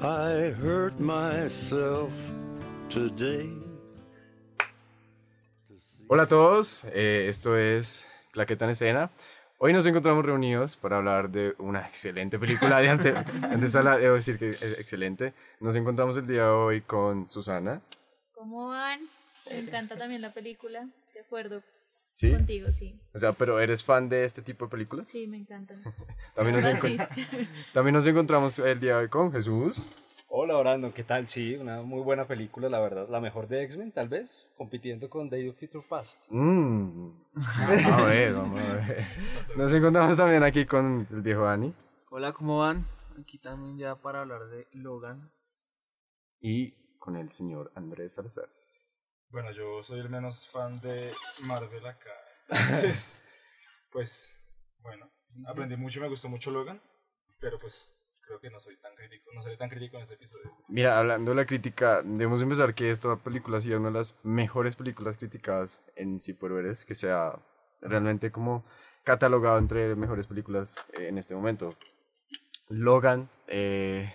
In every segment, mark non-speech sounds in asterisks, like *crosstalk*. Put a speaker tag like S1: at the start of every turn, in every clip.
S1: I hurt myself today.
S2: Hola a todos, eh, esto es Claqueta en Escena. Hoy nos encontramos reunidos para hablar de una excelente película *laughs* de ante, antesala, debo decir que es excelente. Nos encontramos el día de hoy con Susana.
S3: ¿Cómo van? Me encanta también la película, de acuerdo
S2: ¿Sí?
S3: contigo, sí.
S2: O sea, pero ¿eres fan de este tipo de películas?
S3: Sí, me encantan. *laughs*
S2: También nos,
S3: sí.
S2: encon- *laughs* también nos encontramos el día de hoy con Jesús.
S4: Hola Brandon, ¿qué tal? Sí, una muy buena película, la verdad. La mejor de X-Men, tal vez, compitiendo con Day of Future Past.
S2: Mm. A ver, vamos a ver. Nos encontramos también aquí con el viejo Dani
S5: Hola, ¿cómo van? Aquí también ya para hablar de Logan.
S2: y con el señor Andrés Salazar.
S6: Bueno, yo soy el menos fan de Marvel acá. Entonces, *laughs* pues, bueno, aprendí mucho, me gustó mucho Logan, pero pues creo que no soy tan crítico, no seré tan crítico en este episodio.
S2: Mira, hablando de la crítica, debemos empezar que esta película ha sido una de las mejores películas criticadas en superhéroes, que sea realmente como catalogado entre mejores películas eh, en este momento. Logan eh,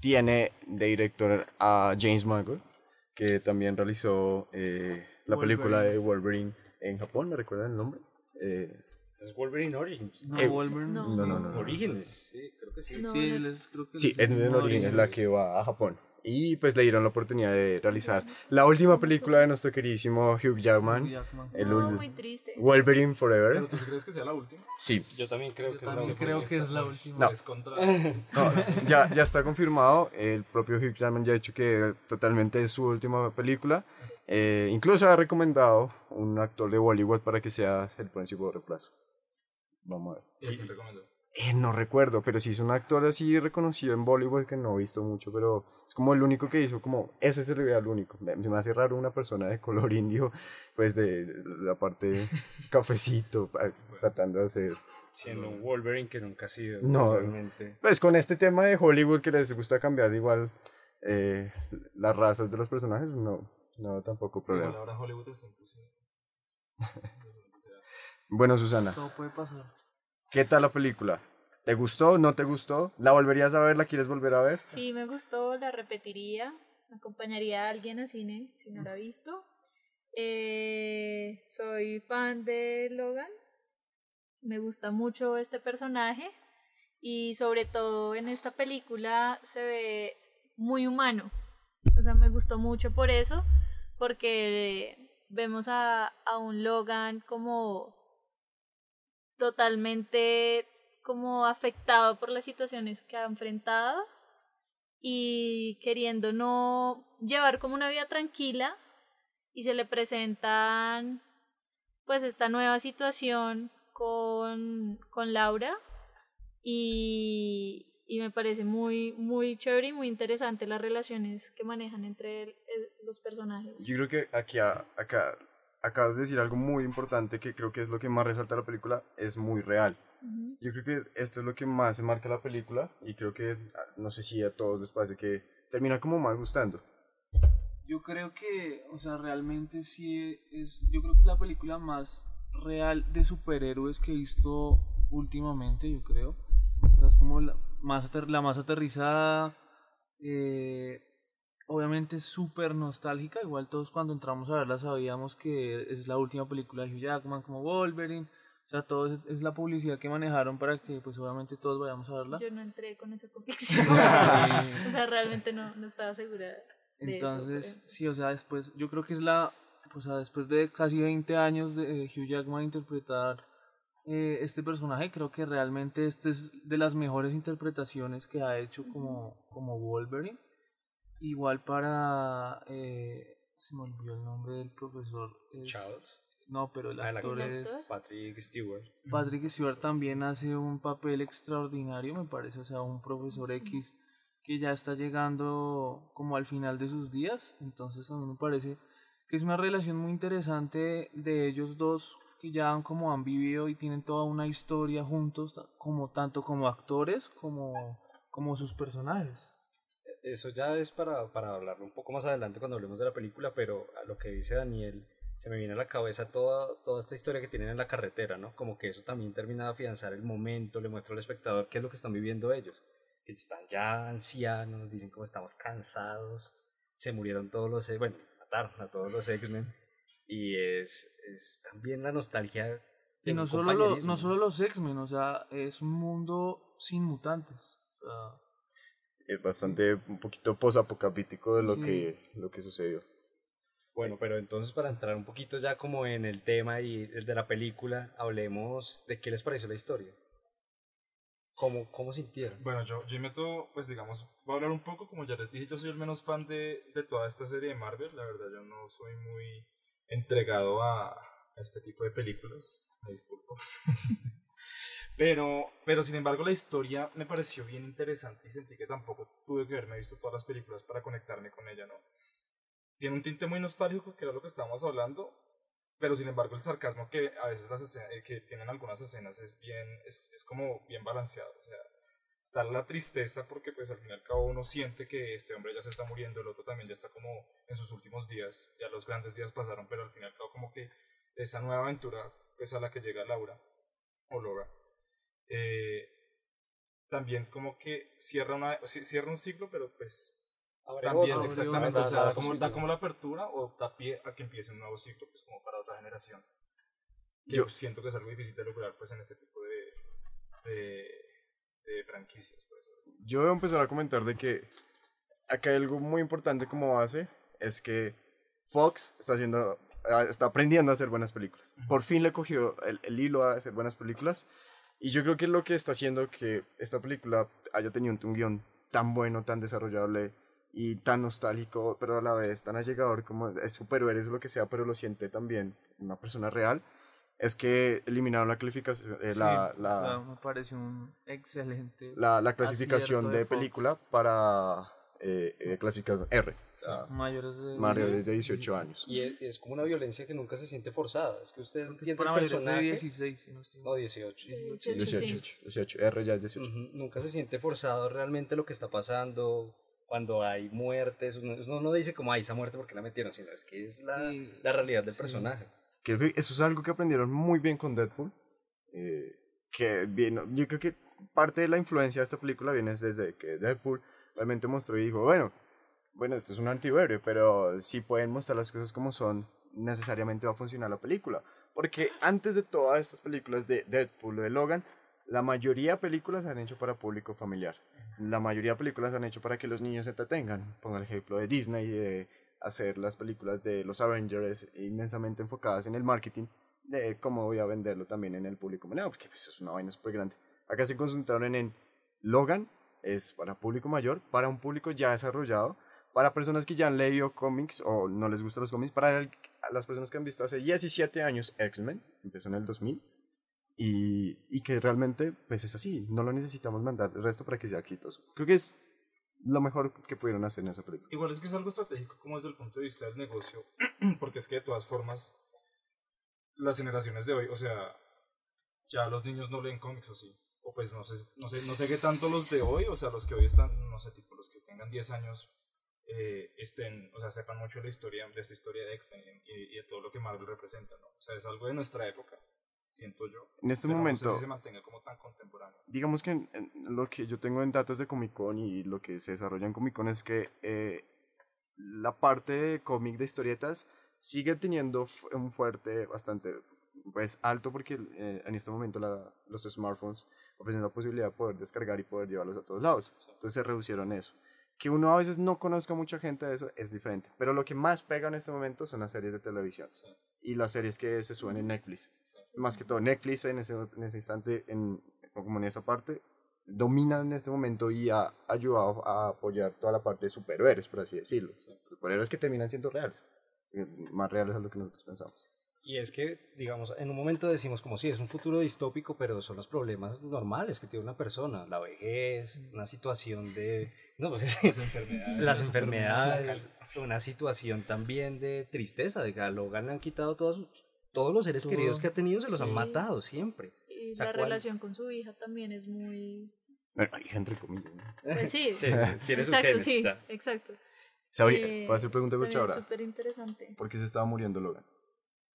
S2: tiene de director a James Mangold, que también realizó eh, la película de Wolverine en Japón, ¿me recuerdan el nombre? Eh,
S4: Es Wolverine Origins.
S5: No,
S2: Eh,
S5: Wolverine.
S3: no.
S2: no, no, no. no.
S4: Orígenes, sí, creo que sí.
S3: No,
S5: Sí,
S3: no-
S5: les- creo que
S2: Sí,
S5: les-
S2: Edwin
S5: no,
S2: Origin es la que va a Japón. Y pues le dieron la oportunidad de realizar la última película de nuestro queridísimo Hugh Jackman, el
S3: No,
S2: ul-
S3: muy triste.
S2: Wolverine
S6: ¿Pero
S2: Forever.
S6: tú sí crees que sea la última?
S2: Sí,
S4: Yo también creo
S5: Yo
S4: que es la
S5: también
S4: última.
S5: creo que es la última.
S2: No.
S6: Es contra... *laughs*
S2: no, ya, ya está confirmado. El propio Hugh Jackman ya ha dicho que totalmente es su última película. Eh, incluso ha recomendado un actor de Bollywood para que sea el próximo reemplazo. Vamos a ver.
S6: ¿Y quién recomendó?
S2: Eh, no recuerdo, pero sí es un actor así reconocido en Bollywood que no he visto mucho, pero es como el único que hizo, como ese es el real único. Me, me hace raro una persona de color *laughs* indio, pues de, de la parte *laughs* cafecito, pa- tratando de hacer.
S4: Siendo un Wolverine que nunca ha sido.
S2: No.
S4: realmente.
S2: Pues con este tema de Hollywood que les gusta cambiar igual eh, las razas de los personajes, no, no tampoco
S6: Igual
S2: problema.
S6: ahora Hollywood está inclusive. *laughs*
S2: Bueno, Susana,
S5: Todo puede pasar.
S2: ¿Qué tal la película? ¿Te gustó? ¿No te gustó? ¿La volverías a ver? ¿La quieres volver a ver?
S3: Sí, me gustó, la repetiría. Acompañaría a alguien a cine si no la ha visto. Eh, soy fan de Logan. Me gusta mucho este personaje. Y sobre todo en esta película se ve muy humano. O sea, me gustó mucho por eso. Porque vemos a, a un Logan como totalmente como afectado por las situaciones que ha enfrentado y queriendo no llevar como una vida tranquila y se le presentan pues esta nueva situación con, con Laura y, y me parece muy muy chévere y muy interesante las relaciones que manejan entre los personajes.
S2: Yo creo que aquí acá acabas de decir algo muy importante que creo que es lo que más resalta la película, es muy real.
S3: Ujú.
S2: Yo creo que esto es lo que más se marca la película y creo que, ah, no sé si a todos les parece que termina como más gustando.
S5: Yo creo que, o sea, realmente sí es. Yo creo que es la película más real de superhéroes que he visto últimamente, yo creo. O sea, es como la más, ater- la más aterrizada. eh, obviamente es súper nostálgica. Igual todos cuando entramos a verla sabíamos que es la última película de Hugh Jackman como Wolverine. O sea, todo es, es la publicidad que manejaron para que, pues, obviamente todos vayamos a verla.
S3: Yo no entré con esa *laughs* convicción. o sea, realmente no, no estaba segura de eso,
S5: Entonces,
S3: pero-
S5: sí, o sea, después, yo creo que es la, o sea, después de casi 20 años de Hugh Jackman interpretar eh, este personaje, creo que realmente este es de las mejores interpretaciones que ha hecho como, como Wolverine. Igual para, eh, se me olvidó el nombre del profesor. es-
S4: Charles.
S5: No, pero el
S4: Ah, el
S5: actor es...
S4: Patrick Stewart.
S5: Patrick Stewart también hace un papel extraordinario, me parece, o sea, un profesor X que ya está llegando como al final de sus días, entonces a mí me parece que es una relación muy interesante de ellos dos que ya han como han vivido y tienen toda una historia juntos, como tanto como actores como, como sus personajes.
S4: Eso ya es para, para hablarlo un poco más adelante cuando hablemos de la película, pero a lo que dice Daniel, se me viene a la cabeza toda, toda esta historia que tienen en la carretera, ¿no? Como que eso también termina de afianzar el momento, le muestra al espectador qué es lo que están viviendo ellos. que están ya ancianos, dicen como estamos cansados, se murieron todos los, bueno, mataron a todos los X-Men, y es, es también la nostalgia. de
S5: Y no solo, lo- no solo los X-Men, o sea, es un mundo sin mutantes.
S2: Es bastante, un poquito posapocalíptico de lo,
S5: Sí.
S2: que, lo que sucedió.
S4: Bueno, pero entonces para entrar un poquito ya como en el tema y de la película, hablemos de qué les pareció la historia. ¿Cómo, cómo sintieron?
S6: Bueno, yo, yo meto, pues digamos, voy a hablar un poco, como ya les dije, yo soy el menos fan de, de toda esta serie de Marvel, la verdad yo no soy muy entregado a, a este tipo de películas, me disculpo. *laughs* pero, pero sin embargo la historia me pareció bien interesante y sentí que tampoco tuve que haberme visto todas las películas para conectarme con ella, ¿no? Tiene un tinte muy nostálgico, que era lo que estábamos hablando, pero sin embargo el sarcasmo que a veces las escenas, eh, que tienen algunas escenas es bien, es, es como bien balanceado, o sea, está la tristeza porque pues al fin y al cabo uno siente que este hombre ya se está muriendo, el otro también ya está como en sus últimos días, ya los grandes días pasaron, pero al fin y al cabo como que esa nueva aventura pues a la que llega Laura, o Laura, eh, también como que cierra, una, ci- cierra un ciclo, pero pues también,
S5: otro,
S6: exactamente,
S5: abre
S6: o sea,
S4: Da-
S6: da como, da como la apertura o da pie a que empiece un nuevo ciclo, pues como para otra generación. Que
S2: Yo-
S6: siento que es algo difícil de lograr pues en este tipo de, de, de franquicias. Pues.
S2: Yo voy a empezar a comentar de que acá hay algo muy importante como base, es que Fox está haciendo, ah, está aprendiendo a hacer buenas películas. Por fin le cogió el, el hilo a hacer buenas películas. Y yo creo que lo que está haciendo que esta película haya tenido un, guion tan bueno, tan desarrollable y tan nostálgico, pero a la vez tan allegador como es superhéroes o lo que sea, pero lo siente también una persona real, es que eliminaron la calificación, eh,
S5: sí,
S2: la, la,
S5: me pareció un excelente.
S2: la, la clasificación
S5: de
S2: de película para eh, eh, clasificación R, sea,
S5: mayores de.
S2: mayores de 18 años.
S4: Y es, es como una violencia que nunca se siente forzada. Es que usted entiende
S5: para
S4: el
S5: mayores de
S4: personaje.
S5: 16, si no estoy
S4: No, 18.
S3: 18,
S2: 18,
S3: sí.
S2: 18, R ya es 18.
S4: Ujú, Nunca se siente forzado realmente lo que está pasando. Cuando hay muertes, uno, uno no dice como, ay, esa muerte porque la metieron, sino es que es la,
S5: Sí,
S4: la realidad del
S5: sí.
S4: personaje.
S2: Creo que eso es algo que aprendieron muy bien con Deadpool. eh, que vino, yo creo que parte de la influencia de esta película viene desde que Deadpool realmente mostró y dijo, bueno, bueno, esto es un antihéroe, pero si pueden mostrar las cosas como son, necesariamente va a funcionar la película. Porque antes de todas estas películas de Deadpool o de Logan, la mayoría de películas se han hecho para público familiar. La mayoría de películas se han hecho para que los niños se entretengan. Pongo el ejemplo de Disney, de hacer las películas de los Avengers inmensamente enfocadas en el marketing, de cómo voy a venderlo también en el público no, porque pues, es una vaina súper grande. Acá se concentraron en Logan, es para público mayor, para un público ya desarrollado, para personas que ya han leído cómics o no les gustan los cómics, para el- las personas que han visto hace 17 años X-Men, empezó en el 2000, y, y que realmente pues es así, no lo necesitamos mandar el resto para que sea exitoso. Creo que es lo mejor que pudieron hacer en esa película.
S6: Igual es que es algo estratégico como desde el punto de vista del negocio, *clears throat* porque es que de todas formas las generaciones de hoy, o sea, ya los niños no leen cómics o sí, o pues no sé, no sé, no sé qué tanto los de hoy, o sea, los que hoy están, no sé, tipo los que tengan 10 años, eh, estén, o sea, sepan mucho la historia, de esta historia de X-Men y, y de todo lo que Marvel representa, ¿no? O sea, es algo de nuestra época, siento yo.
S2: En este
S6: pero no sé
S2: momento,
S6: si se mantenga como tan contemporáneo.
S2: digamos que en- en lo que yo tengo en datos de Comic Con y lo que se desarrolla en Comic Con es que eh, la parte de cómic de historietas sigue teniendo un fuerte bastante pues alto porque eh, en este momento la- los smartphones ofrecen la posibilidad de poder descargar y poder llevarlos a todos lados. Entonces se reducieron eso. Que uno a veces no conozca mucha gente de eso es diferente. Pero lo que más pega en este momento son las series de televisión y las series que se suben en Netflix. Más que todo Netflix en ese, en ese instante, en, como en esa parte, domina en este momento y ha ayudado a apoyar toda la parte de superhéroes, por así decirlo. Superhéroes que terminan siendo reales. eh, Más reales a lo que nosotros pensamos.
S4: Y es que, digamos, en un momento decimos como sí, es un futuro distópico, pero son los problemas normales que tiene una persona, la vejez, una situación de... No, pues, *laughs*
S6: Las enfermedades.
S4: las enfermedades, una situación también de tristeza, de que a Logan le han quitado todos, sus- todos los seres
S5: Todo.
S4: queridos que ha tenido, se los han matado siempre.
S3: Y
S4: O sea,
S3: la
S4: ¿cuál?
S3: relación con su hija también es muy...
S2: Bueno, hija entre comillas. ¿no?
S3: Pues sí,
S4: Sí, tiene sus
S3: exacto,
S4: genes,
S3: sí,
S4: ya.
S3: exacto. Eh,
S2: voy a hacer pregunta
S3: es
S2: ahora.
S3: súper interesante.
S2: ¿Por qué se estaba muriendo Logan?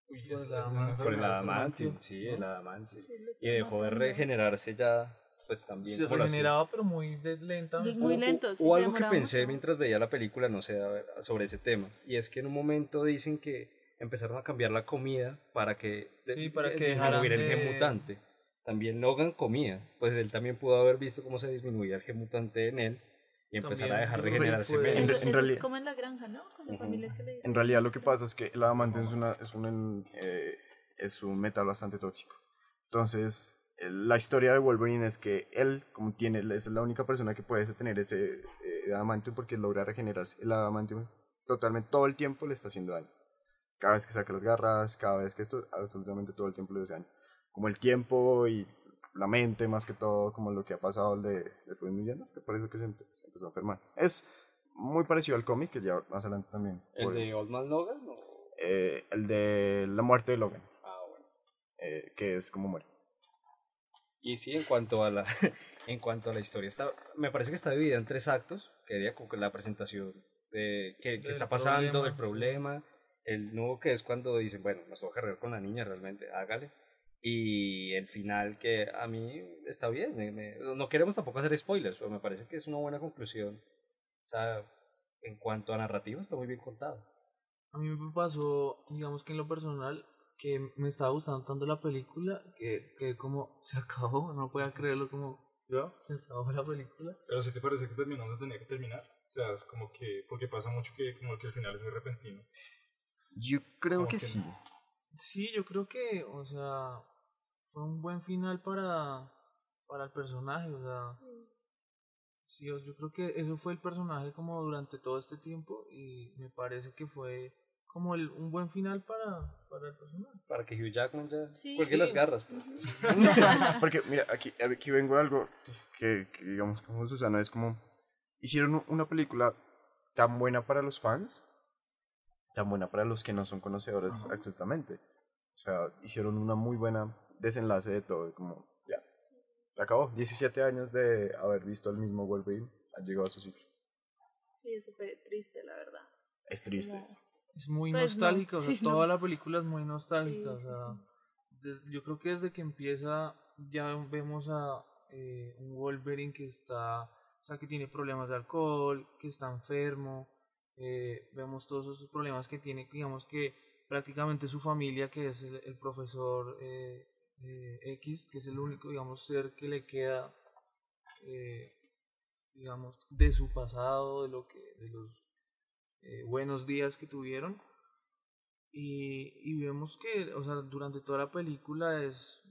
S6: Uy,
S5: Por
S6: es-
S5: la
S6: es una
S5: ma-
S4: Por el adamantium, sí, el adamantium. Y dejó de regenerarse ya pues también...
S5: Se regeneraba, pero muy de- lentamente.
S3: Muy lento,
S4: o-
S3: sí,
S4: O algo que pensé
S3: mucho.
S4: mientras veía la película, no sé, sobre ese tema. Y es que en un momento dicen que empezaron a cambiar la comida para que,
S5: Sí, para
S4: eh,
S5: que dejaran
S4: disminuyera el gen
S5: de-
S4: mutante. También Logan comía, pues él también pudo haber visto cómo se disminuía el gen mutante en él y empezar a dejar regenerarse menos.
S3: Eso,
S2: en
S3: eso es
S2: realidad-
S3: como en la granja, ¿no? Con la
S4: Ujú.
S3: familia que le.
S2: En realidad lo que pasa es que el adamantium es, una, es, un, eh, es un metal bastante tóxico. Entonces, la historia de Wolverine es que él, como tiene, es la única persona que puede tener ese eh, adamantium porque logra regenerarse. El adamantium totalmente todo el tiempo le está haciendo daño. Cada vez que saca las garras, cada vez que esto, absolutamente todo el tiempo le hace daño. Como el tiempo y la mente, más que todo, como lo que ha pasado, le, le fue disminuyendo, que por eso que se, se empezó a enfermar. Es muy parecido al cómic, que ya más adelante también.
S4: ¿El de Old Man Logan? o-
S2: eh, el de la muerte de Logan,
S4: Ah, bueno.
S2: eh, que es como muere.
S4: Y sí, en cuanto a la, *laughs* en cuanto a la historia, está, me parece que está dividida en tres actos, que que la presentación de qué, qué está pasando,
S5: problema,
S4: el problema, el nuevo que es cuando dicen, bueno, nos toca cargar con la niña realmente, hágale. Y el final que a mí está bien, me- me- no queremos tampoco hacer spoilers, pero me parece que es una buena conclusión. O sea, en cuanto a narrativa está muy bien contado.
S5: A mí me pasó, digamos que en lo personal, que me estaba gustando tanto la película que, que como *laughs* se acabó, no podía creerlo como
S6: ¿Ya?
S5: se acabó la película.
S6: Pero si te parece que terminó donde tenía que terminar. O sea, es como que, porque pasa mucho que como que el final es muy repentino.
S2: Yo creo
S6: Como
S2: que
S6: que
S2: sí.
S5: Sí, yo creo que, o sea, fue un buen final para, para el personaje, o sea, sí, o- yo creo que eso fue el personaje como durante todo este tiempo y me parece que fue como el, un buen final para, para el personaje.
S4: Para que Hugh Jackman ya
S3: Sí,
S4: cuelgue
S5: sí.
S4: las garras. pues. *laughs*
S2: Porque, mira, aquí, aquí vengo a algo que, que, digamos, como Susana, es como, hicieron una película tan buena para los fans, tan buena para los que no son conocedores absolutamente. O sea, hicieron una muy buena desenlace de todo, como, ya, se acabó. 17 años de haber visto al mismo Wolverine, ha llegado a su ciclo.
S3: Sí, eso fue triste, la verdad.
S2: Es triste.
S5: Es muy
S3: Pues no,
S5: nostálgica, o sea,
S3: sí, no.
S5: toda la película es muy nostálgica,
S3: Sí,
S5: o sea, yo creo que desde que empieza ya vemos a eh, un Wolverine que está, o sea, que tiene problemas de alcohol, que está enfermo, eh, vemos todos esos problemas que tiene, digamos que prácticamente su familia, que es el, el profesor eh, X, que es el único, digamos, ser que le queda, eh, digamos, de su pasado, de lo que, de los eh, buenos días que tuvieron. Y, y vemos que, o sea, durante toda la película es,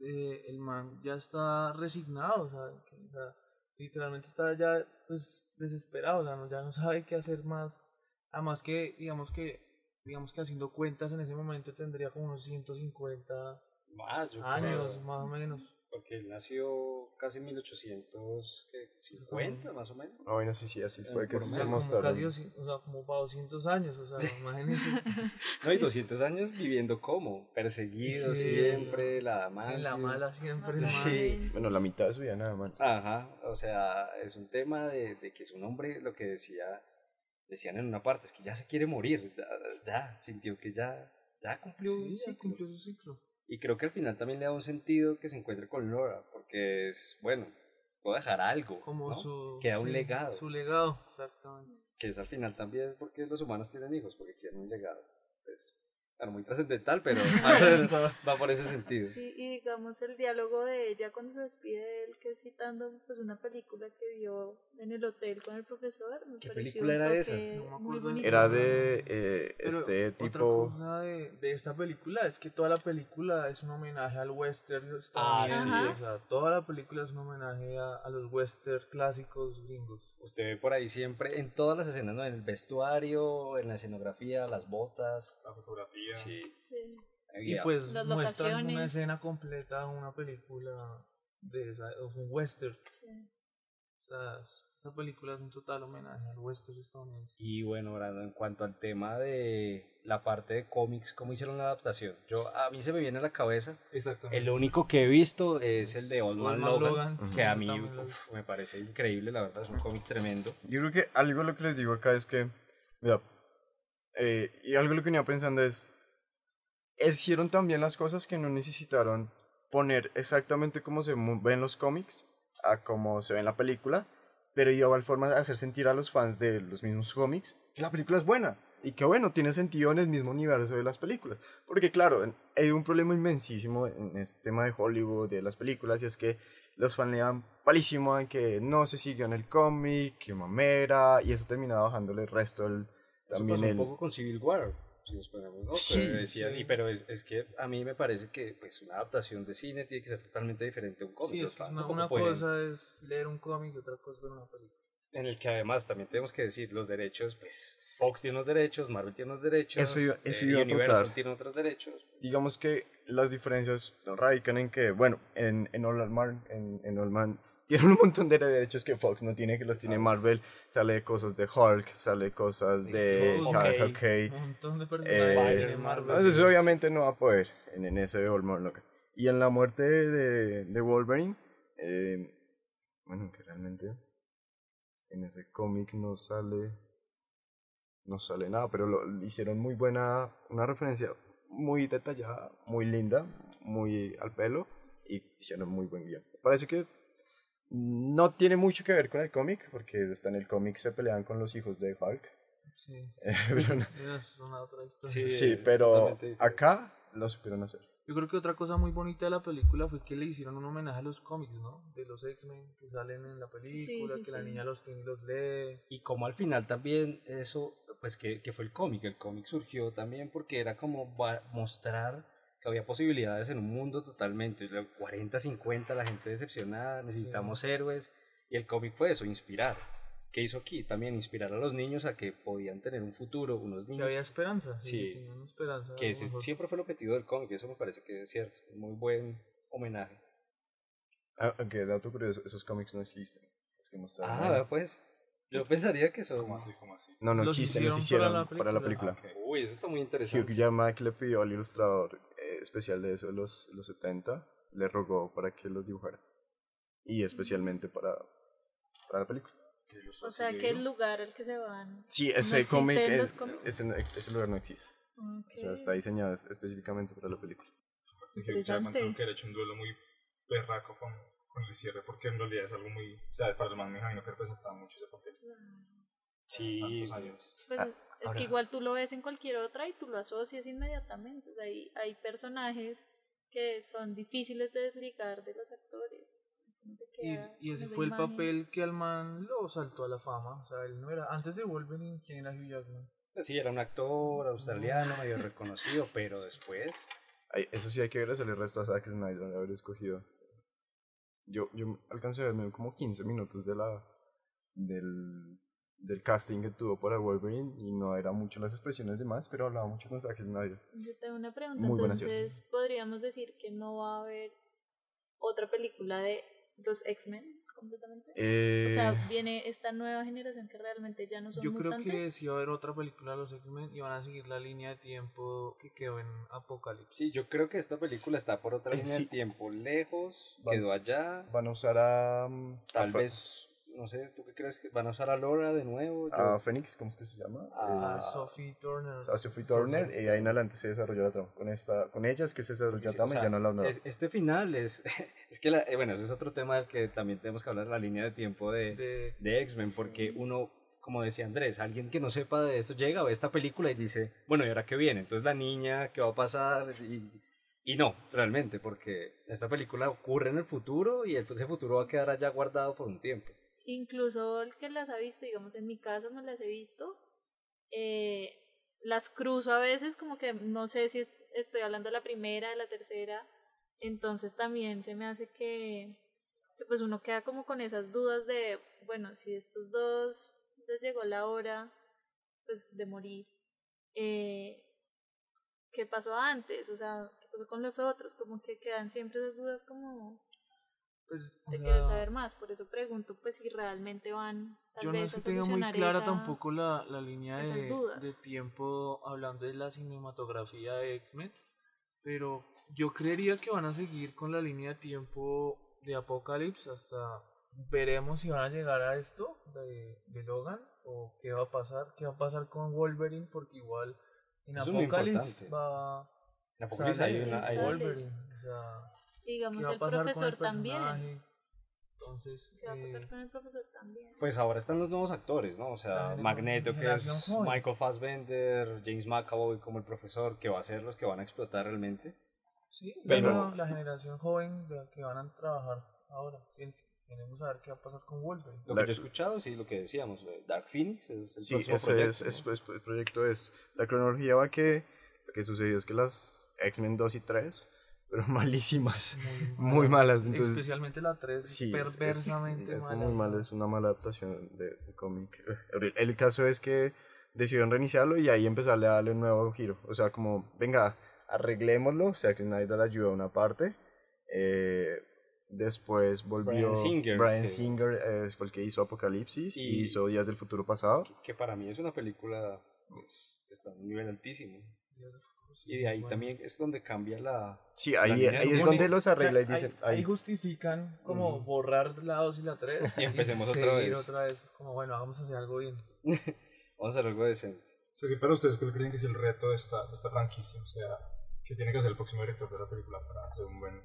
S5: eh, el man ya está resignado, o sea, que, o sea, literalmente está ya, pues, desesperado, o sea, no- ya no sabe qué hacer más. Además que, digamos que, digamos que haciendo cuentas en ese momento tendría como unos 150
S4: Más,
S5: años,
S4: creo.
S5: más o menos.
S4: Porque él nació casi en 1850, más o menos.
S2: No, bueno, sí, sí, así fue que
S4: por
S5: O
S2: se mostraron.
S5: casi, o sea, como para 200 años, o sea, imagínense. *laughs*
S4: No, y 200 años viviendo como, perseguido
S5: Sí,
S4: siempre, la amante.
S5: en la mala siempre.
S4: Sí.
S2: Bueno, la mitad de su vida nada más.
S4: Ajá, o sea, es un tema de, de que es un hombre, lo que decía, decían en una parte, es que ya se quiere morir, ya, ya, sintió que ya, ya cumplió
S5: Sí,
S4: un
S5: ya
S4: ciclo.
S5: cumplió su ciclo.
S4: Y creo que al final también le da un sentido que se encuentre con Laura, porque es, bueno, puedo dejar algo,
S5: Como
S4: ¿no?
S5: su.
S4: Queda un
S5: sí,
S4: legado.
S5: Su legado, exactamente.
S4: que es al final también porque los humanos tienen hijos, porque quieren un legado. Entonces, bueno, muy trascendental, pero *laughs* va por ese sentido.
S3: Sí, y digamos el diálogo de ella cuando se despide de él, que es citando pues una película que vio en el hotel con el profesor. Me
S4: ¿Qué película era esa?
S5: No me acuerdo.
S2: Era de eh,
S5: Pero
S2: este
S5: Otra
S2: tipo...
S5: cosa de, de esta película es que toda la película es un homenaje al western
S4: Ah,
S5: estadounidense.
S3: sí.
S5: O sea, toda la película es un homenaje a, a los western clásicos gringos.
S4: Usted ve por ahí siempre, en todas las escenas, ¿no? en el vestuario, en la escenografía, las botas.
S6: La fotografía.
S4: Sí.
S3: Sí.
S5: Y pues
S3: Las
S5: muestran una escena completa, una película de esa, un western.
S3: sí.
S5: O sea, esta película es un total homenaje al western estadounidense.
S4: Y bueno, Brandon, en cuanto al tema de la parte de cómics, ¿cómo hicieron la adaptación? Yo A mí se me viene a la cabeza,
S6: Exactamente.
S4: el único que he visto es el de Old Man
S5: Old Man
S4: Logan,
S5: Logan,
S4: que a mí uf, me parece increíble, la verdad, es un cómic tremendo.
S2: Yo creo que algo lo que les digo acá es que, mira, eh, y algo lo que venía pensando es, hicieron también las cosas que no necesitaron poner exactamente como se ven los cómics a como se ve en la película, pero de igual forma hacer sentir a los fans de los mismos cómics que la película es buena y que bueno, tiene sentido en el mismo universo de las películas. Porque claro, hay un problema inmensísimo en este tema de Hollywood, de las películas, y es que los fans le dan palísimo en que no se siguió en el cómic, que mamera, y eso termina bajándole el resto del,
S4: Eso
S2: también
S4: pasó
S2: el...
S4: un poco con Civil War. Si nos ponemos, ¿no?
S2: Sí,
S4: Pero decían-
S5: sí.
S4: y- pero es, es que a mí me parece que pues, una adaptación de cine tiene que ser totalmente diferente a un cómic.
S5: Sí,
S4: Los
S5: es que una, una
S4: pueden-
S5: cosa es leer un cómic y otra cosa es ver una película.
S4: En el que además también tenemos que decir los derechos, pues Fox tiene unos derechos, Marvel tiene unos derechos,
S2: Eso iba- eso
S4: eh,
S2: iba a
S4: Universal
S2: tratar.
S4: tiene otros derechos.
S2: digamos que las diferencias radican en que, bueno, en, en Allman, en, en Allman tiene un montón de derechos que Fox no tiene, que los tiene Marvel. Sale cosas de Hulk, sale cosas de. Hulk,
S4: Ok.
S5: Un montón de
S2: Eh,
S5: personajes Marvel.
S2: Entonces obviamente no va a poder en, en ese loca. Y en la muerte de, de Wolverine, eh, bueno, que realmente en ese cómic no sale no sale nada, pero lo, hicieron muy buena, una referencia muy detallada, muy linda, muy al pelo y hicieron muy buen guion. Parece que no tiene mucho que ver con el cómic, porque está en el cómic se pelean con los hijos de Hulk.
S5: Sí, *laughs*
S2: Eh, pero no-
S5: es una otra historia.
S4: Sí,
S2: sí,
S4: es
S2: pero acá lo supieron hacer.
S5: Yo creo que otra cosa muy bonita de la película fue que le hicieron un homenaje a los cómics, ¿no? De los X-Men que salen en la película,
S3: sí,
S5: que la niña los tiene y los lee.
S4: Y como al final también eso, pues que, que fue el cómic, el cómic surgió también porque era como va- mostrar que había posibilidades en un mundo totalmente, 40, 50, la gente decepcionada, necesitamos héroes, y el cómic fue eso, inspirar. ¿Qué hizo aquí? También inspirar a los niños a que podían tener un futuro, unos
S5: Que
S4: niños
S5: había esperanza.
S4: Sí.
S5: tenían esperanza. a
S4: que
S5: lo
S4: ese siempre fue el objetivo del cómic, eso me parece que es cierto, muy buen homenaje.
S2: Ah, Aunque, dato curioso, esos cómics no existen. los que
S4: Ah, pues, yo pensaría que eso...
S6: ¿Cómo así? ¿Cómo así?
S2: no, no
S5: los
S2: existen, los
S5: hicieron
S2: hicieron
S5: para
S2: para
S5: la
S2: la película.
S6: Ah, ok.
S4: Uy, eso está muy
S2: Hugh
S4: interesante.
S2: Jackman que le pidió al ilustrador eh, especial de eso de los, los 70, le rogó para que los dibujara. Y especialmente para, para la película.
S6: ¿Qué ilustró
S3: O sea que el lugar al que se van.
S2: Sí,
S3: ¿No
S2: ese
S3: existen
S2: cómic, es- ese, ese lugar no existe. O sea, está diseñado es- específicamente para la película.
S6: Hugh Jackman tuvo que haber hecho un duelo muy berraco con, con el cierre, porque en realidad es algo muy. O sea, para el man me imagino que representaba mucho ese papel.
S4: Sí,
S6: Tantos años.
S3: Pues
S2: Ah,
S3: es
S2: ahora-
S3: que igual tú lo ves en cualquier otra y tú lo asocias inmediatamente. O sea, hay, hay personajes que son difíciles de desligar de los actores. No se
S5: Y,
S3: queda
S5: y
S3: con
S5: ese fue el
S3: imagen.
S5: papel que al man lo saltó a la fama. O sea, él no era. Antes de Wolverine, ¿quién era Hugh Jackman?
S4: Pues sí, era un actor australiano medio *laughs* reconocido, pero después...
S2: Ay, eso sí hay que agradecerle el resto a Zack Snyder de haber escogido. Yo, yo alcancé a verme como 15 minutos de la, del, del casting que tuvo para Wolverine y no era mucho las expresiones de más, pero hablaba mucho con Zack Snyder.
S3: Yo tengo una pregunta.
S2: Muy.
S3: Entonces, podríamos decir que no va a haber otra película de los X-Men completamente.
S2: Eh,
S3: O sea, viene esta nueva generación que realmente ya no son
S5: Yo creo
S3: mutantes.
S5: que sí va a haber otra película de los X-Men y van a seguir la línea de tiempo que quedó en Apocalipsis.
S4: Sí, yo creo que esta película está por otra
S2: Eh,
S4: línea
S2: sí.
S4: de tiempo, lejos,
S2: Va-
S4: quedó allá,
S2: van a usar a... um,
S4: tal
S2: a
S4: vez, no sé, ¿tú qué crees? que ¿Van a usar a Laura de nuevo? Yo-
S2: A Phoenix, ¿cómo es que se llama?
S4: Ah,
S5: A Sophie Turner.
S2: a Sophie Turner y ahí en adelante se desarrolló la trama. Con, esta, con ellas que se desarrolló la
S4: Sí, o
S2: trama y ya no la
S4: es- este final es, *laughs* es que, la- eh, bueno, ese es otro tema del que también tenemos que hablar, la línea de tiempo de,
S5: De,
S4: de X-Men, porque uno, como decía Andrés, alguien que no sepa de esto llega, ve esta película y dice, bueno, ¿y ahora qué viene? Entonces la niña, ¿qué va a pasar? Y, y no, realmente, porque esta película ocurre en el futuro y ese futuro va a quedar allá guardado por un tiempo.
S3: Incluso el que las ha visto, digamos, en mi caso me las he visto, eh, las cruzo a veces como que no sé si es- estoy hablando de la primera, de la tercera, entonces también se me hace que, que pues uno queda como con esas dudas de, bueno, si estos dos les llegó la hora pues de morir, eh, ¿qué pasó antes? O sea, ¿qué pasó con los otros? Como que quedan siempre esas dudas como
S5: pues,
S3: de querer saber más, por eso pregunto pues si realmente van tal
S5: Yo no
S3: vez
S5: es que
S3: a
S5: tenga muy clara
S3: esa-
S5: tampoco la, la línea de, de tiempo hablando de la cinematografía de X-Men, pero yo creería que van a seguir con la línea de tiempo de Apocalypse hasta veremos si van a llegar a esto de, de Logan o qué va a pasar, qué va a pasar con Wolverine porque igual en Apocalypse va
S4: En Apocalipsis hay una- hay-.
S5: Wolverine, o sea,
S3: digamos
S5: ¿qué va a
S3: el profesor
S5: el
S3: también?
S5: Entonces,
S3: ¿Qué va a pasar
S5: eh,
S3: con el profesor también?
S4: Pues ahora están los nuevos actores, ¿no? O
S5: La
S4: sea, Magneto, que es
S5: joven.
S4: Michael Fassbender, James McAvoy como el profesor, que va a ser los que van a explotar realmente.
S5: sí,
S4: Pero-
S5: la, la generación joven de- que van a trabajar ahora. Tien- Queremos saber qué va a pasar con Wolverine.
S4: Lo
S2: La-
S4: que yo he escuchado, sí, lo que decíamos, eh, Dark Phoenix es el
S2: Sí,
S4: próximo
S2: ese
S4: proyecto.
S2: es,
S4: ¿no?
S2: es- es- el proyecto es. La cronología va que lo que sucedió es que las X-Men 2 y 3 fueron *laughs* malísimas, muy malas. Entonces,
S5: Especialmente la 3,
S2: sí, es- es,
S5: perversamente
S2: es
S5: mala.
S2: muy mal, es una mala adaptación de, de cómic. El, el caso es que decidieron reiniciarlo y ahí empezarle a darle un nuevo giro. O sea, como, venga, arreglémoslo. Zack Snyder ayuda a una parte. eh, después volvió
S4: Bryan Singer,
S2: Bryan
S4: que-
S2: Singer, eh, fue el que hizo Apocalipsis y,
S4: Y-
S2: hizo Días del Futuro Pasado.
S4: que para mí es una película pues, que está a un nivel altísimo. Y de ahí
S5: bueno.
S4: también es donde cambia la...
S2: Sí,
S4: La
S2: ahí, es donde los
S5: O sea,
S2: arregla y
S5: ahí-
S2: dicen,
S5: ahí,
S2: ahí,
S5: justifican como borrar la 2 y la 3 *laughs*
S4: Y empecemos otra
S5: seguir
S4: vez.
S5: otra vez. Como bueno, vamos a hacer algo bien. *laughs*
S4: Vamos a hacer algo decente.
S6: O sea, que para ustedes, ¿cuál creen que es el reto de esta, de esta franquicia? O sea, ¿qué tiene que hacer el próximo director de la película para hacer un buen...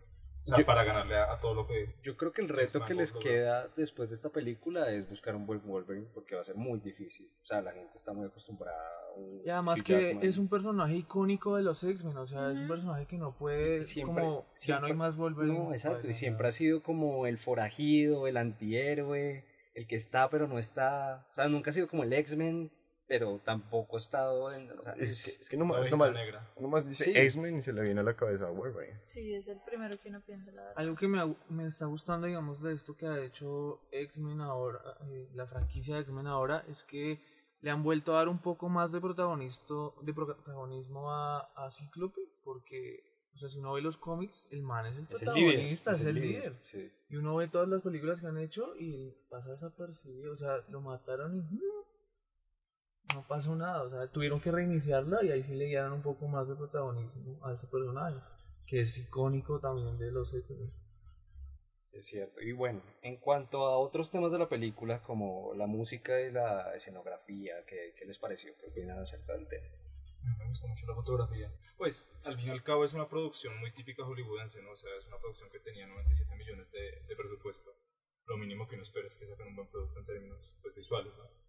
S6: O sea,
S4: Yo-
S6: para ganarle a, a todo lo que...
S4: Yo creo que el reto que les queda después de esta película es buscar un buen Wolverine porque va a ser muy difícil. O sea, la gente está muy acostumbrada a un
S5: Y además que
S4: Jackman.
S5: es un personaje icónico de los X-Men, o sea, es un personaje que no puede,
S4: Siempre-
S5: como, ya no
S4: siempre-
S5: hay más Wolverine.
S4: No, exacto, y siempre ha sido como el forajido, el antihéroe, el que está pero no está. O sea, nunca ha sido como el X-Men, pero tampoco ha estado en. O sea,
S2: es, que,
S4: es-
S2: es que
S6: la
S2: nomás, nomás,
S6: negra.
S2: nomás dice
S4: Sí.
S2: X-Men y se le viene a la cabeza a Wolverine.
S3: Sí, es el primero que uno piensa, la verdad.
S5: Algo que me, me está gustando, digamos, de esto que ha hecho X-Men ahora, eh, la franquicia de X-Men ahora, es que le han vuelto a dar un poco más de, protagonisto, de protagonismo a, a Cíclope, porque, o sea, si uno ve los cómics, el man es el
S4: es el líder.
S5: protagonista, es, el líder.
S4: Sí.
S5: Y uno ve todas las películas que han hecho y pasa desapercibido, o sea, lo mataron y mm, no pasó nada, o sea, tuvieron que reiniciarla y ahí sí le dieron un poco más de protagonismo a ese personaje, que es icónico también de los X-Men.
S4: Es cierto. Y bueno, en cuanto a otros temas de la película, como la música y la escenografía, ¿qué, qué les pareció? ¿Qué opinan acerca del tema?
S6: Me gusta mucho la fotografía. Pues, al fin y al cabo es una producción muy típica hollywoodense, ¿no? O sea, es una producción que tenía 97 millones de, de presupuesto. Lo mínimo que uno espera es que saquen un buen producto en términos pues, visuales, ¿no?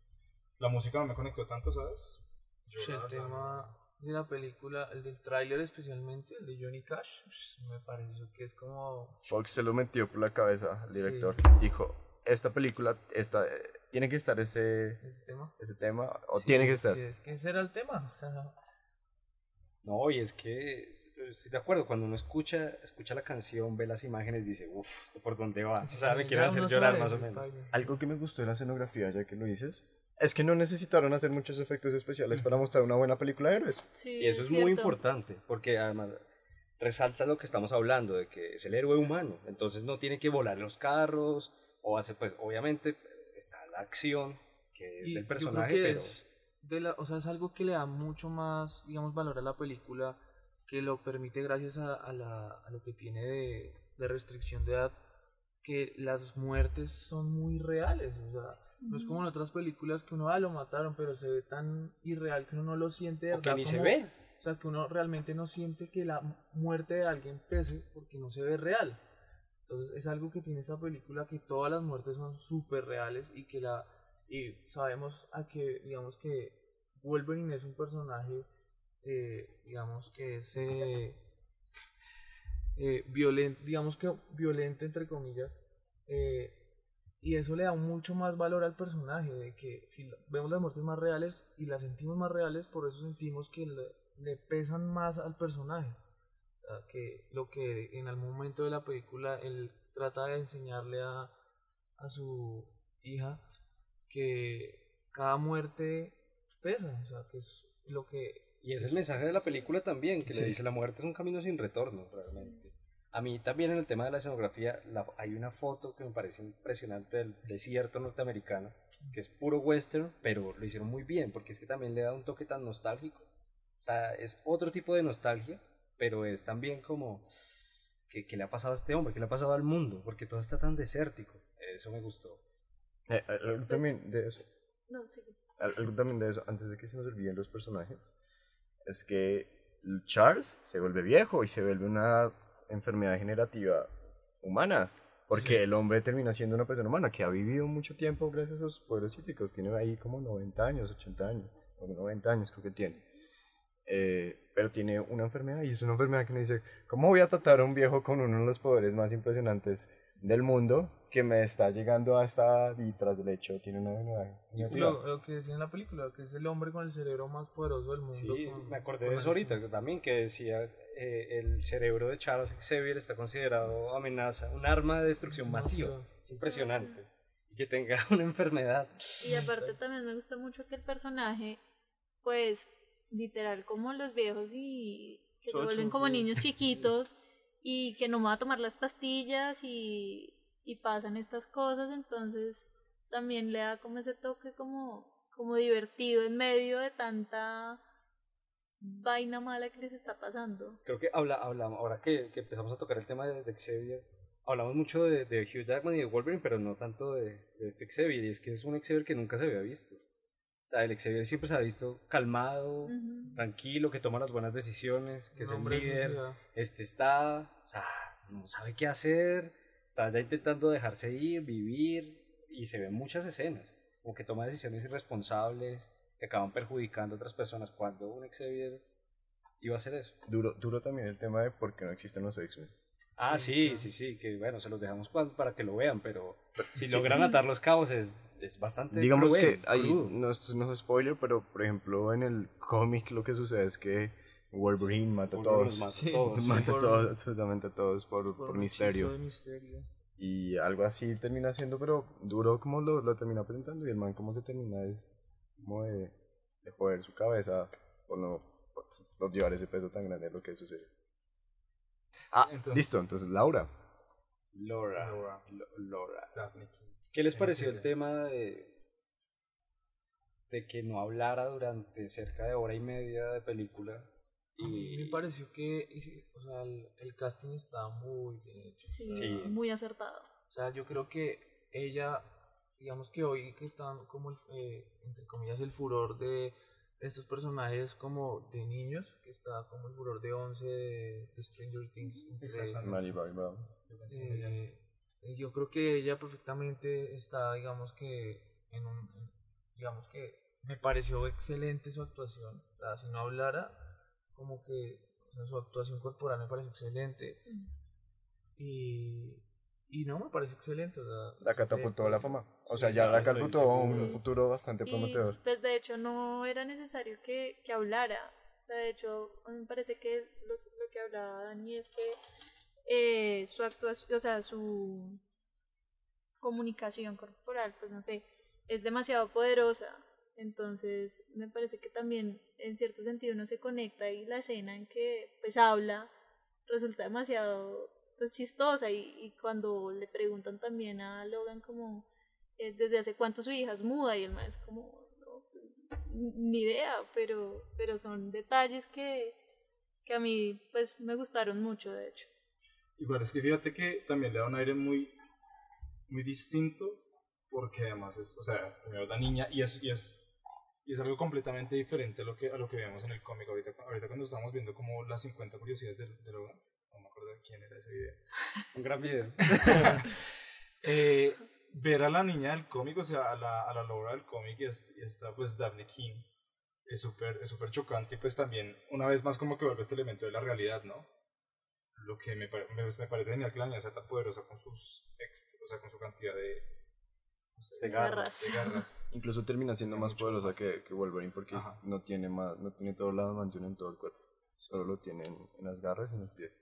S6: La música no me conectó tanto, ¿sabes? Yo,
S5: Pues
S6: la
S5: el tema de la película, el del tráiler especialmente, el de Johnny Cash, pues, me pareció que es como...
S2: Fox se lo metió por la cabeza al
S5: Sí.
S2: director. Dijo, esta película, esta, tiene que estar ese,
S5: ese tema.
S2: ese tema, o
S5: Sí,
S2: tiene que estar.
S5: Es que ese era el tema, o sea,
S4: No, y es que eh, estoy de acuerdo, cuando uno escucha, escucha la canción, ve las imágenes, dice, uff, ¿esto por dónde va? O sea, me quiere
S5: ya
S4: hacer llorar más o menos.
S2: Algo que me gustó de la escenografía, ya que lo dices, es que no necesitaron hacer muchos efectos especiales para mostrar una buena película de héroes.
S3: Sí,
S4: Y eso es muy importante, porque además resalta lo que estamos hablando, de que es el héroe humano, entonces no tiene que volar los carros, o hace, pues, obviamente está la acción, que es
S5: Y
S4: del
S5: yo creo
S4: personaje,
S5: que
S4: pero...
S5: es de la, o sea, es algo que le da mucho más, digamos, valor a la película, que lo permite gracias a, a la, a lo que tiene de, de restricción de edad, que las muertes son muy reales, o sea, no es como en otras películas que uno, ah, lo mataron, pero se ve tan irreal que uno no lo siente de
S4: O que ni se
S5: como-
S4: ve.
S5: O sea, que uno realmente no siente que la muerte de alguien pese porque no se ve real. Entonces es algo que tiene esta película que todas las muertes son súper reales y que la y sabemos a que digamos que Wolverine es un personaje eh, digamos que es eh, eh, violento digamos que violento entre comillas eh, y eso le da mucho más valor al personaje de que si vemos las muertes más reales y las sentimos más reales por eso sentimos que le, le pesan más al personaje O sea, que lo que en algún momento de la película él trata de enseñarle a, a su hija que cada muerte pesa, o sea, que es lo que...
S4: Y ese es el mensaje de la película también, que
S5: Sí.
S4: le dice la muerte es un camino sin retorno, realmente. A mí también en el tema de la escenografía la- hay una foto que me parece impresionante del desierto norteamericano, que es puro western, pero lo hicieron muy bien, porque es que también le da un toque tan nostálgico. O sea, es otro tipo de nostalgia, pero es también como, ¿qué, qué le ha pasado a este hombre? ¿Qué le ha pasado al mundo? Porque todo está tan desértico. Eso me gustó.
S2: Eh, algo también de eso,
S3: No, sí.
S2: al- algo también de eso, antes de que se nos olviden los personajes, es que Charles se vuelve viejo y se vuelve una enfermedad generativa humana. Porque el hombre termina siendo una persona humana que ha vivido mucho tiempo gracias a sus poderes psíquicos. Tiene ahí como 90 años, 80 años, o 90 años creo que tiene. Eh, pero tiene una enfermedad y es una enfermedad que me dice, ¿cómo voy a tratar a un viejo con uno de los poderes más impresionantes del mundo que me está llegando hasta y tras del hecho tiene una enfermedad? negativa"?
S5: Lo, lo que decía en la película, que es el hombre con el cerebro más poderoso del mundo.
S4: Sí,
S5: con-
S4: me acordé de eso
S5: el-
S4: ahorita que también, que decía eh, el cerebro de Charles Xavier está considerado amenaza, un arma de destrucción masiva. Es impresionante. Y que tenga *laughs* una enfermedad.
S3: Y aparte también me gusta mucho que el personaje, pues, literal, como los viejos y que se vuelven como
S5: sí.
S3: niños *laughs* chiquitos y que no van a tomar las pastillas y, y pasan estas cosas, entonces también le da como ese toque como, como divertido en medio de tanta vaina mala que les está pasando.
S4: Creo que habla, hablamos, ahora que, que empezamos a tocar el tema de, de Xavier, hablamos mucho de, de Hugh Jackman y de Wolverine, pero no tanto de, de este Xavier. Y es que es un Xavier que nunca se había visto. O sea, el Xavier siempre se ha visto calmado, tranquilo, que toma las buenas decisiones, que
S5: Un
S4: es el
S5: hombre de
S4: líder. Este está, o sea, no sabe qué hacer, está ya intentando dejarse ir, vivir, y se ven muchas escenas, como que toma decisiones irresponsables que acaban perjudicando a otras personas. Cuando un Xavier iba a hacer eso.
S2: Duro, duro también el tema de por qué no existen los X-Men.
S4: Ah, sí, sí, sí, que bueno, se los dejamos pa- para que lo vean, pero si logran atar los cabos es, es bastante.
S2: Digamos
S4: cruel,
S2: que hay,
S4: crudo.
S2: no, esto no es spoiler, pero por ejemplo en el cómic lo que sucede es que Wolverine mata a todos.
S4: mata a
S5: Sí.
S4: todos. *laughs*
S2: Mata a
S5: por-
S2: todos, absolutamente a todos por, por,
S5: por un
S2: misterio.
S5: hechizo de misterio.
S2: Y algo así termina siendo, pero duro como lo, lo termina presentando y el man como se termina es como de, de joder su cabeza por no por, por llevar ese peso tan grande de lo que sucede. Ah,
S6: Entonces-
S2: listo, entonces Laura.
S4: Laura.
S6: Laura.
S4: Laura.
S6: Daphne King.
S4: ¿Qué les pareció el tema de, de que no hablara durante cerca de hora y media de película? Y
S5: me pareció que o sea, el, el casting estaba muy bien hecho.
S3: Sí,
S4: Sí.
S3: muy acertado.
S5: O sea, yo creo que ella, digamos que hoy que están como, el, eh, entre comillas, el furor de estos personajes como de niños, que está como el furor de 11 de, de Stranger Things.
S6: ella.
S5: eh, eh, yo creo que ella perfectamente está, digamos que, en un, en- digamos que me pareció excelente su actuación. O sea, si no hablara, como que o sea, su actuación corporal me pareció excelente.
S3: Sí.
S5: Y, y no, me pareció excelente. O sea,
S2: La catapultó a la fama. O sea,
S6: Sí,
S2: ya la catapultó a un
S3: sí.
S2: futuro bastante
S3: Y
S2: prometedor.
S3: pues de hecho no era necesario que, que hablara. O sea, de hecho, a mí me parece que lo, lo que hablaba Dani es que eh, su actuación, o sea, su comunicación corporal, pues no sé, es demasiado poderosa. Entonces, me parece que también en cierto sentido uno se conecta y la escena en que pues habla resulta demasiado pues chistosa y, y cuando le preguntan también a Logan como eh, desde hace cuánto su hija es muda y el es como no, pues, ni idea pero pero son detalles que que a mí pues me gustaron mucho de hecho
S6: Igual es que fíjate que también le da un aire muy, muy distinto, porque además es, o sea, primero es la niña y es, y es, y es algo completamente diferente a lo que, a lo que vemos en el cómic. Ahorita, ahorita cuando estábamos viendo como las 50 curiosidades de, de Logan, no me acuerdo de quién era ese video. *laughs*
S4: Un gran video. *laughs* *laughs*
S6: Eh, ver a la niña del cómic, o sea, a la, a la Laura del cómic y, y está pues Daphne King, es súper es súper chocante y pues también una vez más como que vuelve este elemento de la realidad, ¿no? Lo que me, me, me parece genial que la niña sea tan poderosa con sus, ex- o sea, con su cantidad de, no sé,
S4: De
S3: garras.
S6: de garras.
S2: Incluso termina siendo más poderosa
S6: más.
S2: que, que Wolverine porque
S6: Ajá.
S2: no tiene más, no tiene todos lados mantiene en todo el cuerpo. Solo lo tiene en, en las garras y en los pies.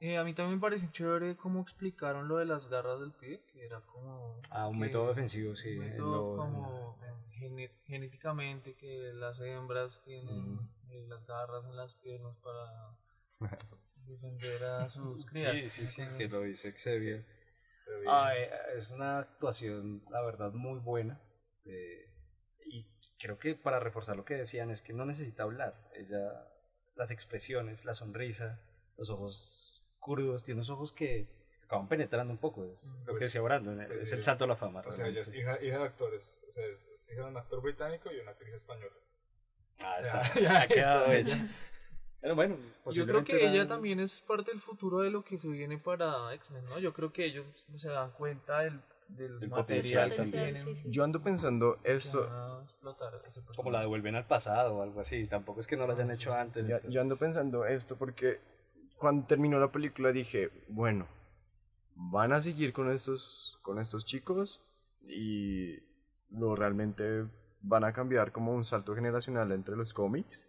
S5: Eh, a mí también me pareció chévere cómo explicaron lo de las garras del pie, que era como...
S4: Ah, un
S5: que-
S4: método defensivo, sí.
S5: Un
S4: en
S5: método
S4: lo-
S5: como eh, genéticamente que las hembras tienen eh, las garras en las piernas para *laughs* defender a sus crías.
S4: Sí, sí, sí, que lo dice Xavier. Ah, eh, es una actuación, la verdad, muy buena. eh, y creo que para reforzar lo que decían es que no necesita hablar. Ella, las expresiones, la sonrisa, los ojos crudos, tiene unos ojos que acaban penetrando un poco. Es lo que
S6: Pues,
S4: decía Brandon,
S6: pues
S4: es
S6: sí,
S4: el
S6: es-
S4: salto a la fama.
S6: o sea, ella es
S4: realmente.
S6: hija, hija de actores, o sea, es, es hija de un actor británico y una actriz española.
S4: Ah,
S6: o sea,
S4: está, *laughs*
S6: ya
S4: ha quedado
S6: está
S4: hecha. Pero bueno,
S5: Yo creo que ella también es parte del futuro de lo que se viene para X-Men, ¿no? Yo creo que ellos se dan cuenta del, del,
S4: Del
S5: material que
S3: potencial,
S5: tienen.
S3: sí, sí.
S2: Yo ando pensando
S5: ese
S4: Como la devuelven al pasado o algo así. Tampoco es que no lo hayan hecho antes.
S2: Ya- yo ando pensando esto porque cuando terminó la película dije, bueno, van a seguir con estos, con estos chicos y lo realmente van a cambiar como un salto generacional entre los cómics,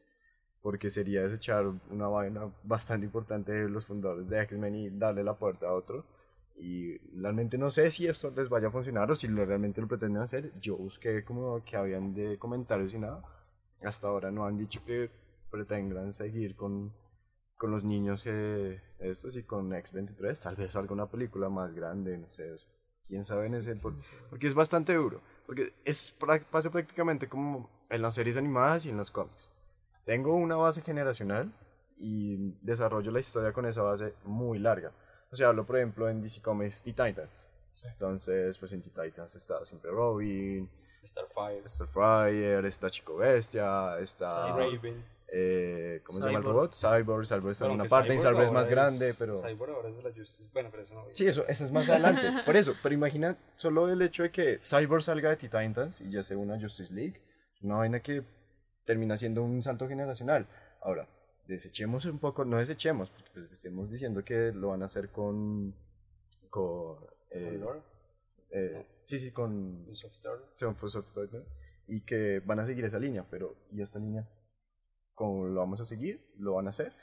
S2: porque sería desechar una vaina bastante importante de los fundadores de X-Men y darle la puerta a otro. Y realmente no sé si esto les vaya a funcionar o si lo, realmente lo pretenden hacer. Yo busqué como que habían de comentarios y nada. Hasta ahora no han dicho que pretendan seguir con, con los niños eh, estos y con X-23. Tal vez salga una película más grande, no sé. quién sabe en ese. por- porque es bastante duro. Porque es, pasa prácticamente como en las series animadas y en los cómics. Tengo una base generacional y desarrollo la historia con esa base muy larga. O sea, hablo por ejemplo en DC Comics Teen Titans. Entonces, pues en Teen Titans está siempre Robin,
S4: Starfire,
S2: Starfire, está Chico Bestia, está...
S4: Raven.
S2: Eh, ¿Cómo se llama el
S5: Cyborg.
S2: robot? Cyborg, Cyborg está en
S4: Bueno,
S2: una parte, y
S4: Cyborg
S2: Cyborg es más grande, pero...
S4: Cyborg ahora es de la Justice. Bueno, pero eso no.
S2: Sí, eso, eso es más adelante. *laughs* Por eso, pero imagina solo el hecho de que Cyborg salga de Titans y ya sea una Justice League, una vaina que termina siendo un salto generacional. Ahora, desechemos un poco, no desechemos, porque pues estemos diciendo que lo van a hacer con... con eh,
S4: ¿Con
S2: eh, sí, sí, con
S4: ¿Con Sophie Turner?
S2: Y que van a seguir esa línea, pero ¿y esta línea? ¿Cómo lo vamos a seguir? ¿Lo van a hacer?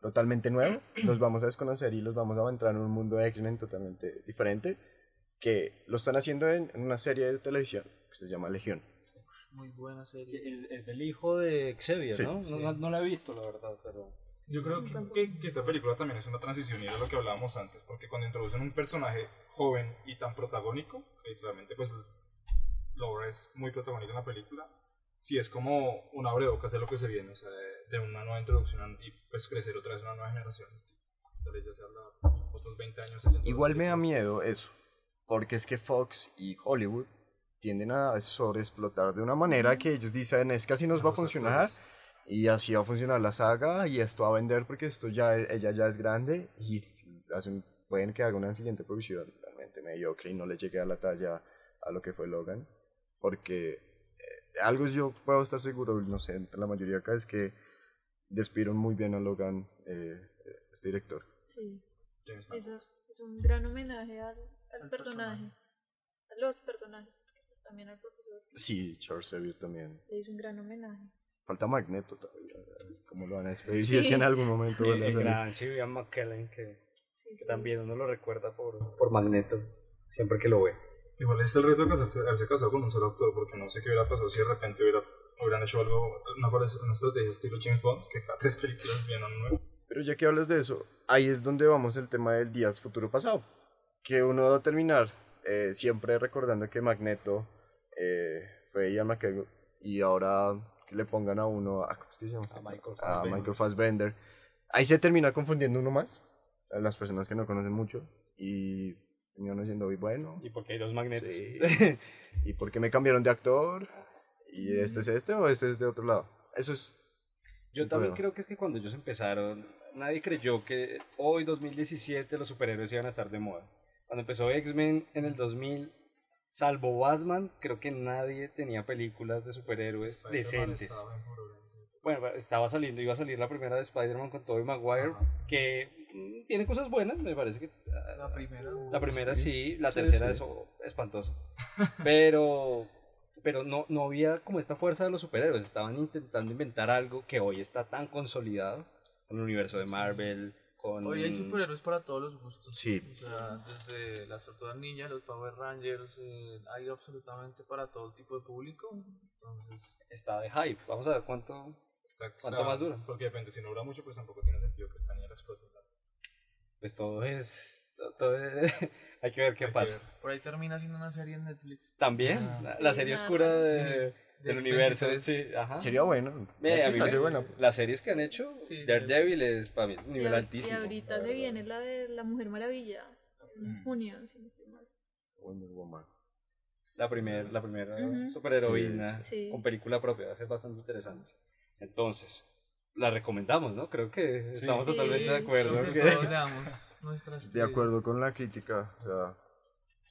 S2: Totalmente nuevo, *clears throat* los vamos a desconocer y los vamos a entrar en un mundo de X-Men totalmente diferente, que lo están haciendo en, en una serie de televisión que se llama Legión.
S5: Muy buena serie.
S4: Es, es del hijo de Xavier,
S2: Sí.
S4: ¿no? No, no, no la he visto, la verdad, pero.
S6: Yo creo que, que- que esta película también es una transición y era lo que hablábamos antes, porque cuando introducen un personaje joven y tan protagónico, literalmente pues Laura es muy protagónica en la película, sí es como un abrebocas de lo que se viene, o sea, de, de una nueva introducción y pues crecer otra vez una nueva generación. Tal vez ya sea la- otros 20 años.
S2: Igual me da miedo eso, porque es que Fox y Hollywood tienden a sobreexplotar de una manera que ellos dicen es que así nos va a funcionar y así va a funcionar la saga y esto va a vender porque esto ya ella ya es grande y hacen, pueden que haga una siguiente producción realmente mediocre y no le llegue a la talla a lo que fue Logan porque algo yo puedo estar seguro no sé la mayoría acá es que despidieron muy bien a Logan eh, este director
S3: Sí, eso es, un gran homenaje al, al personaje, a los personajes, porque pues también al profesor
S2: sí Charles Xavier también
S3: le hizo un gran homenaje.
S2: falta Magneto todavía cómo lo van a despedir si es que en
S3: Sí.
S2: algún momento
S4: el
S2: salir.
S4: gran Sylvian McKellen, que,
S3: Sí,
S4: que
S3: sí.
S4: también uno lo recuerda por, por Magneto, siempre que lo ve.
S6: Igual es el reto de casarse, haberse casado con un solo actor, porque no sé qué hubiera pasado si de repente hubiera, hubieran hecho algo, una, una estrategia estilo James Bond, que cada tres películas vienen un nuevo.
S2: Pero ya que hablas de eso, ahí es donde vamos el tema del días futuro pasado. Que uno va a terminar eh, siempre recordando que Magneto eh, fue Ian McKellen y ahora que le pongan a uno, a, ¿cómo es que se llama?
S4: A Michael
S2: A
S4: Fassbender.
S2: Michael Fassbender. Ahí se termina confundiendo uno más, a las personas que no conocen mucho, y terminan diciendo, "Uy, bueno,
S4: Y porque hay dos magnetos.
S2: Sí. *laughs* ¿y por qué me cambiaron de actor? ¿Y este es este o este es de otro lado? Eso es
S4: Yo también
S2: problema.
S4: creo que es que cuando ellos empezaron, nadie creyó que hoy, 2017, los superhéroes iban a estar de moda. Cuando empezó X-Men en el 2000, salvo Batman, creo que nadie tenía películas de superhéroes decentes.
S6: estaba
S4: Bueno, estaba saliendo, iba a salir la primera de Spider-Man con Tobey Maguire,
S6: Ajá.
S4: que tiene cosas buenas, me parece que... ah,
S5: La primera.
S4: La primera sí, la
S2: Sí,
S4: tercera
S2: sí.
S4: es oh, espantosa. *laughs* Pero, pero no, no había como esta fuerza de los superhéroes. Estaban intentando inventar algo que hoy está tan consolidado con el universo de Marvel, con...
S5: Hoy hay superhéroes para todos los gustos.
S2: Sí.
S5: O sea, desde las tortugas ninja, los Power Rangers, eh, hay absolutamente para todo tipo de público. Entonces,
S4: Está de hype. Vamos a ver cuánto...
S6: Exacto.
S4: ¿Cuánto más dura?
S6: Porque depende, si no dura mucho, pues tampoco tiene sentido que esta niña la explote.
S4: Pues todo es... to- todo es- *laughs* hay que ver qué pasa.
S6: ver.
S5: por ahí termina siendo una serie en Netflix.
S4: También,
S5: Ah,
S4: la,
S3: sí,
S4: la serie
S3: nada
S4: oscura de-
S5: Sí,
S4: del universo.
S5: 23.
S4: Sí, ajá.
S2: Sería bueno.
S4: Ve, a mí me-
S2: buena.
S4: Las series que han hecho,
S5: Sí,
S4: Daredevil es para mí es un
S3: Y
S4: nivel
S3: a-
S4: altísimo.
S3: Y ahorita se viene la de la Mujer Maravilla, en
S6: Mm.
S3: junio, si no estoy mal.
S2: Wonder Woman.
S4: La primera la primera
S3: Ujú.
S4: superheroína
S2: Sí,
S3: sí.
S4: con película propia, va a ser bastante interesante. Entonces, la recomendamos, ¿no? Creo que estamos
S3: Sí.
S4: totalmente de acuerdo.
S5: Creo que
S4: que-
S5: todos le damos nuestras
S2: De acuerdo con la crítica, o sea,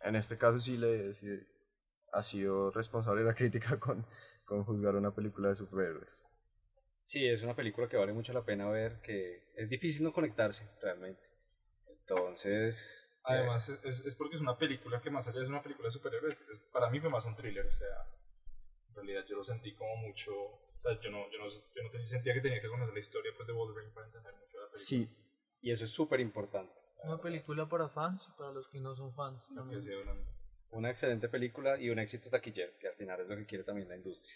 S2: en este caso sí le sí ha sido responsable la crítica *laughs* con, con juzgar una película de superhéroes.
S4: Sí, es una película que vale mucho la pena ver, que es difícil no conectarse realmente. Entonces, eh,
S6: Además, es- es, es porque es una película que más allá de una película de superhéroes, es- para mí fue más un thriller, o sea, en realidad yo lo sentí como mucho, sea, yo no, yo no, yo no tenía- sentía que tenía que conocer la historia pues, de Wolverine para entender mucho la película.
S2: Sí,
S4: y eso es súper importante.
S5: Una película para fans y para los que no son fans también.
S4: Una excelente película y un éxito taquillero, que al final es lo que quiere también la industria.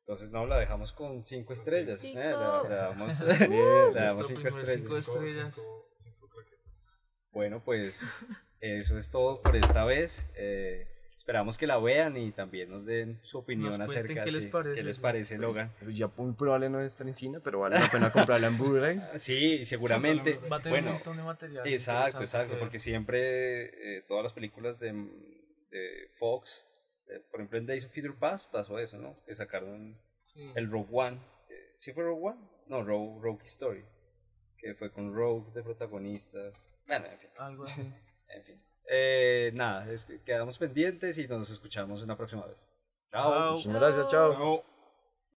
S4: Entonces, no, la dejamos con cinco estrellas.
S3: Cinco.
S4: eh, le damos, *laughs* *laughs* cinco estrellas.
S5: cinco estrellas.
S6: cinco- cinco claquetas.
S4: Bueno, pues eso es todo por esta vez. Eh, esperamos que la vean y también nos den su opinión
S5: Nos
S4: acerca
S5: qué les parece,
S4: qué les parece Logan.
S2: pero ya muy probable no estar en cine, pero vale la pena comprarla en Blu-ray. *laughs*
S4: Sí, seguramente.
S5: Va a tener un
S4: Bueno,
S5: montón de material.
S4: exacto, exacto,
S5: que
S4: porque siempre eh, todas las películas de, de Fox, eh, por ejemplo en Days of Future Past pasó eso, ¿no? Que sacaron.
S5: Sí.
S4: el Rogue One. eh, ¿Sí fue Rogue One? No, Rogue, Rogue Story. Que fue con Rogue de protagonista. Bueno, en fin.
S5: Algo así. *laughs*
S4: En fin. Eh, nada, es que quedamos pendientes y nos escuchamos una próxima vez.
S5: Chao.
S2: Muchas gracias, chao.
S6: Chao.